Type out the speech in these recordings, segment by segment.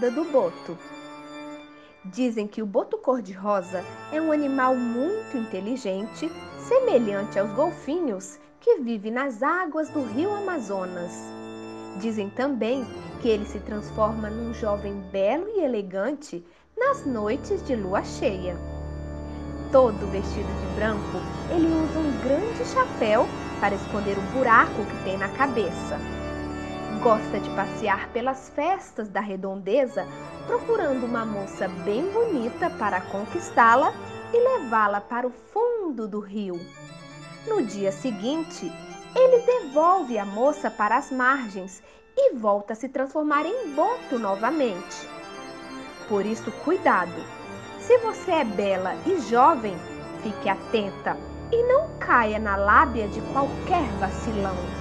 A lenda do boto. Dizem que o boto cor-de-rosa é um animal muito inteligente, semelhante aos golfinhos, que vive nas águas do rio Amazonas. Dizem também que ele se transforma num jovem belo e elegante nas noites de lua cheia. Todo vestido de branco, ele usa um grande chapéu para esconder o buraco que tem na cabeça. Gosta de passear pelas festas da redondeza, procurando uma moça bem bonita para conquistá-la e levá-la para o fundo do rio. No dia seguinte, ele devolve a moça para as margens e volta a se transformar em boto novamente. Por isso, cuidado! Se você é bela e jovem, fique atenta e não caia na lábia de qualquer vacilão.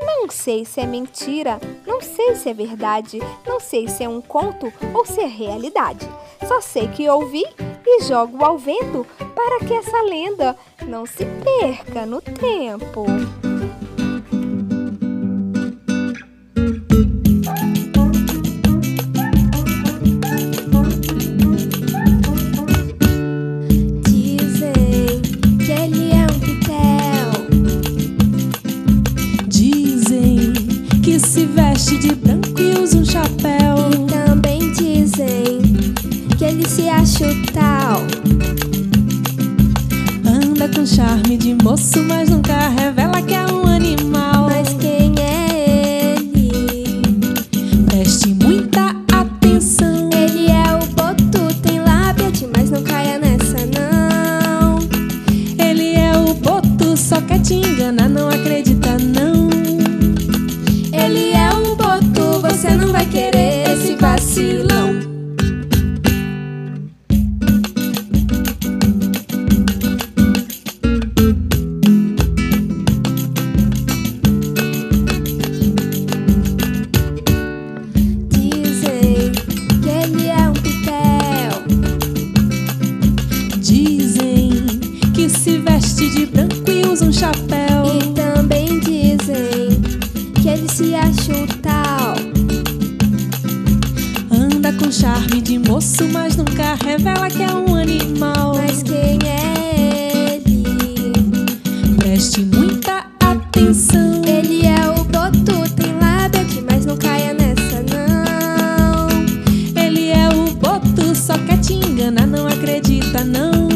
Não sei se é mentira, não sei se é verdade, não sei se é um conto ou se é realidade. Só sei que ouvi e jogo ao vento para que essa lenda não se perca no tempo. Com charme de moço, mas nunca revela que é um animal. Mas quem é ele? Preste muita atenção. Ele é o boto, tem lábia mas não caia nessa não. Ele é o boto, só quer te enganar, não acredita você não vai querer é um animal. Mas quem é ele? Preste muita atenção. Ele é o boto, tem lábia aqui, mas não caia nessa não. Ele é o boto, só quer te enganar, não acredita não.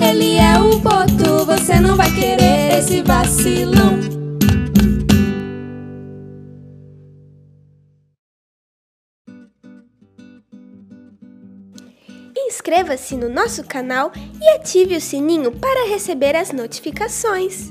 Ele é o boto, você não vai querer esse vacilão. Inscreva-se no nosso canal e ative o sininho para receber as notificações.